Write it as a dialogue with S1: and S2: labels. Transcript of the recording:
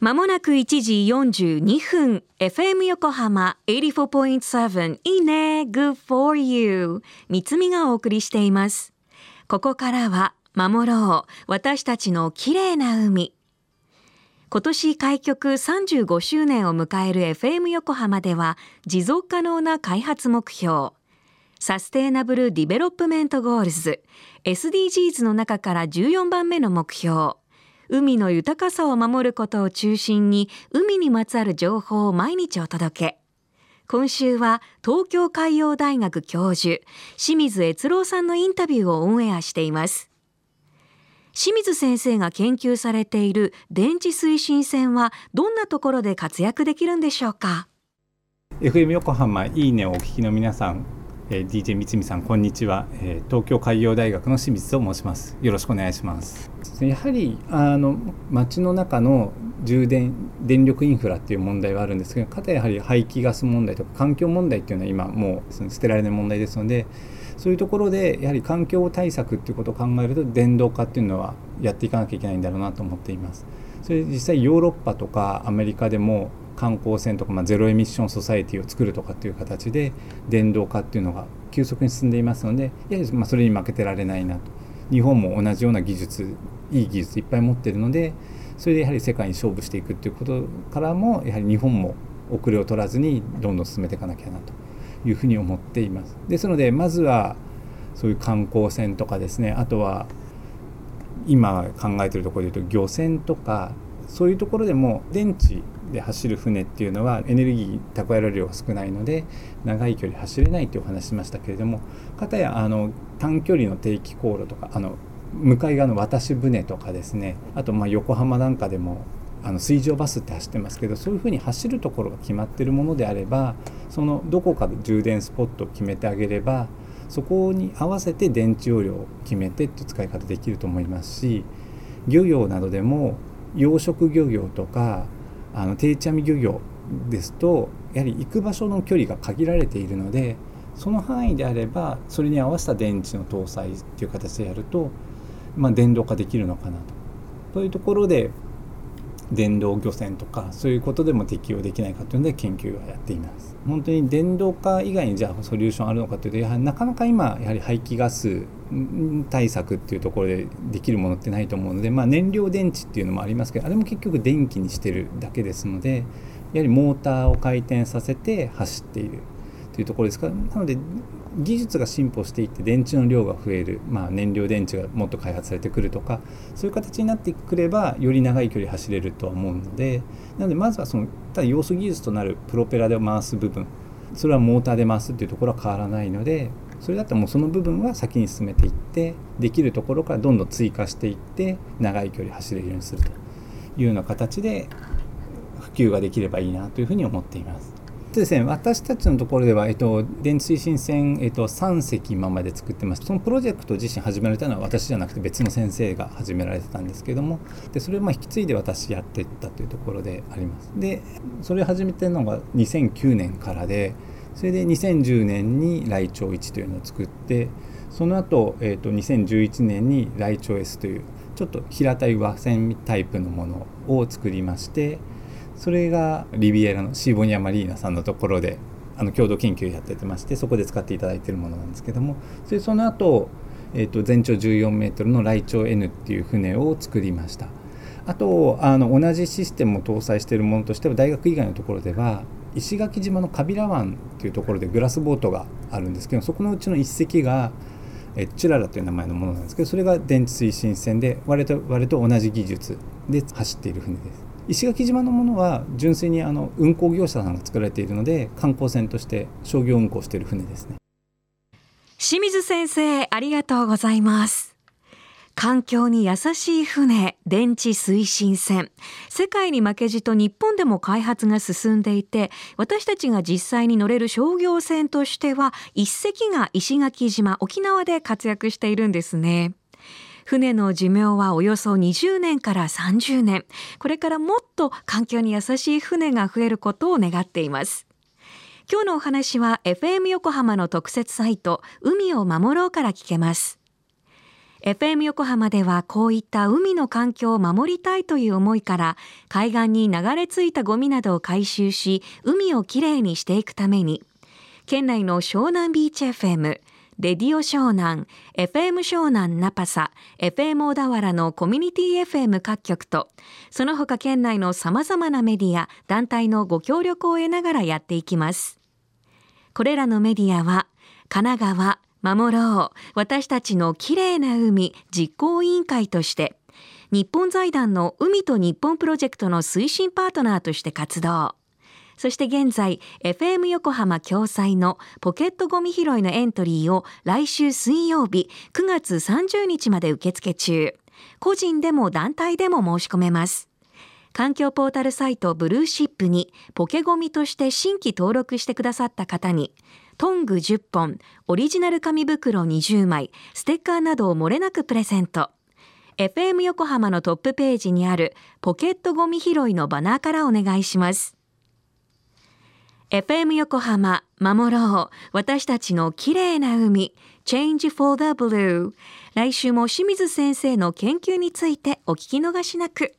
S1: まもなく1時42分 FM 横浜84.7いいね Good for you MITSUMI がお送りしています。ここからは守ろう私たちの綺麗な海。今年開局35周年を迎える FM 横浜では持続可能な開発目標 Sustainable Development Goals SDGs の中から14番目の目標海の豊かさを守ることを中心に海にまつわる情報を毎日お届け。今週は東京海洋大学教授清水悦郎さんのインタビューをオンエアしています。清水先生が研究されている電池推進線はどんなところで活躍できるんでしょうか
S2: ？FM 横浜いいねをお聞きの皆さんえー、DJ 三美さんこんにちは、えー、東京海洋大学の清水と申します。よろしくお願いします。やはりあの街の中の充電電力インフラっていう問題はあるんですけどかたやはり排気ガス問題とか環境問題っていうのは今もうその捨てられない問題ですのでそういうところでやはり環境対策っていうことを考えると電動化っていうのはやっていかなきゃいけないんだろうなと思っています。それ実際ヨーロッパとかアメリカでも観光船とか、まあ、ゼロエミッションソサエティを作るとかっていう形で電動化っていうのが急速に進んでいますのでやはりまあそれに負けてられないなと日本も同じような技術いい技術いっぱい持ってるのでそれでやはり世界に勝負していくっていうことからもやはり日本も遅れを取らずにどんどん進めていかなきゃなというふうに思っています。ですのでまずはそういう観光船とかですねあとは今考えてるところでいうと漁船とかそういうところでも電池で走る船っていうのはエネルギー蓄えられる量が少ないので長い距離走れないというお話しましたけれどもかたやあの短距離の定期航路とかあの向かい側の渡し船とかですねあとま横浜なんかでもあの水上バスって走ってますけどそういうふうに走るところが決まってるものであればそのどこかで充電スポットを決めてあげればそこに合わせて電池容量を決めてって使い方できると思いますし漁業などでも養殖漁業とかあの定置網漁業ですとやはり行く場所の距離が限られているのでその範囲であればそれに合わせた電池の搭載っていう形でやると、まあ、電動化できるのかなと。というところで電動漁船とかそういうことでも適用できないかというので研究はやっています。本当に電動化以外にじゃあソリューションあるのかというとやはりなかなか今やはり排気ガス対策っていうところでできるものってないと思うので、まあ、燃料電池っていうのもありますけどあれも結局電気にしてるだけですのでやはりモーターを回転させて走っている。というところですか。らなので技術が進歩していって電池の量が増える、まあ、燃料電池がもっと開発されてくるとか。そういう形になってくればより長い距離走れるとは思うので。なのでまずはそのただ要素技術となるプロペラで回す部分。それはモーターで回すっていうところは変わらないのでそれだったらもうその部分は先に進めていってできるところからどんどん追加していって長い距離走れるようにするというような形で普及ができればいいなというふうに思っています。ですね、私たちのところでは、えっと、電池推進線、えっと、3隻今まで作ってます。そのプロジェクト自身始められたのは私じゃなくて別の先生が始められてたんですけども、でそれをま引き継いで私やっていったというところであります。で、それを始めてるのが2009年からで、それで2010年にライチョウ1というのを作って、その後、えっと、2011年にライチョウ S というちょっと平たい和線タイプのものを作りまして、それがリビエラのシーボニア・マリーナさんのところであの共同研究やっててましてそこで使っていただいているものなんですけどもそれその後、えーと、全長14メートルのライチョウ N っていう船を作りました。あとあの同じシステムを搭載しているものとしては大学以外のところでは石垣島のカビラ湾っていうところでグラスボートがあるんですけどそこのうちの1隻がえチュララという名前のものなんですけどそれが電池推進船で我と我と同じ技術で走っている船です。石垣島のものは純粋にあの運航業者さんが作られているので観光船として商業運航している船ですね。
S1: 清水先生ありがとうございます。環境に優しい船電池推進船。世界に負けじと日本でも開発が進んでいて私たちが実際に乗れる商業船としては一隻が石垣島沖縄で活躍しているんですね。船の寿命はおよそ20年から30年。これからもっと環境に優しい船が増えることを願っています。今日のお話は FM 横浜の特設サイト海を守ろうから聞けます。FM 横浜ではこういった海の環境を守りたいという思いから海岸に流れ着いたゴミなどを回収し海をきれいにしていくために県内の湘南ビーチ FM レディオ湘南、FM 湘南ナパサ、FM 小田原のコミュニティ FM 各局と、その他県内の様々なメディア、団体のご協力を得ながらやっていきます。これらのメディアは、神奈川、守ろう、私たちのきれいな海実行委員会として、日本財団の海と日本プロジェクトの推進パートナーとして活動。そして現在、FM 横浜共催のポケットゴミ拾いのエントリーを来週水曜日9月30日まで受付中。個人でも団体でも申し込めます。環境ポータルサイトブルーシップにポケゴミとして新規登録してくださった方にトング10本、オリジナル紙袋20枚、ステッカーなどを漏れなくプレゼント。FM 横浜のトップページにあるポケットゴミ拾いのバナーからお願いします。FM 横浜守ろう私たちの綺麗な海 Change for the Blue. 来週も清水先生の研究についてお聞き逃しなく。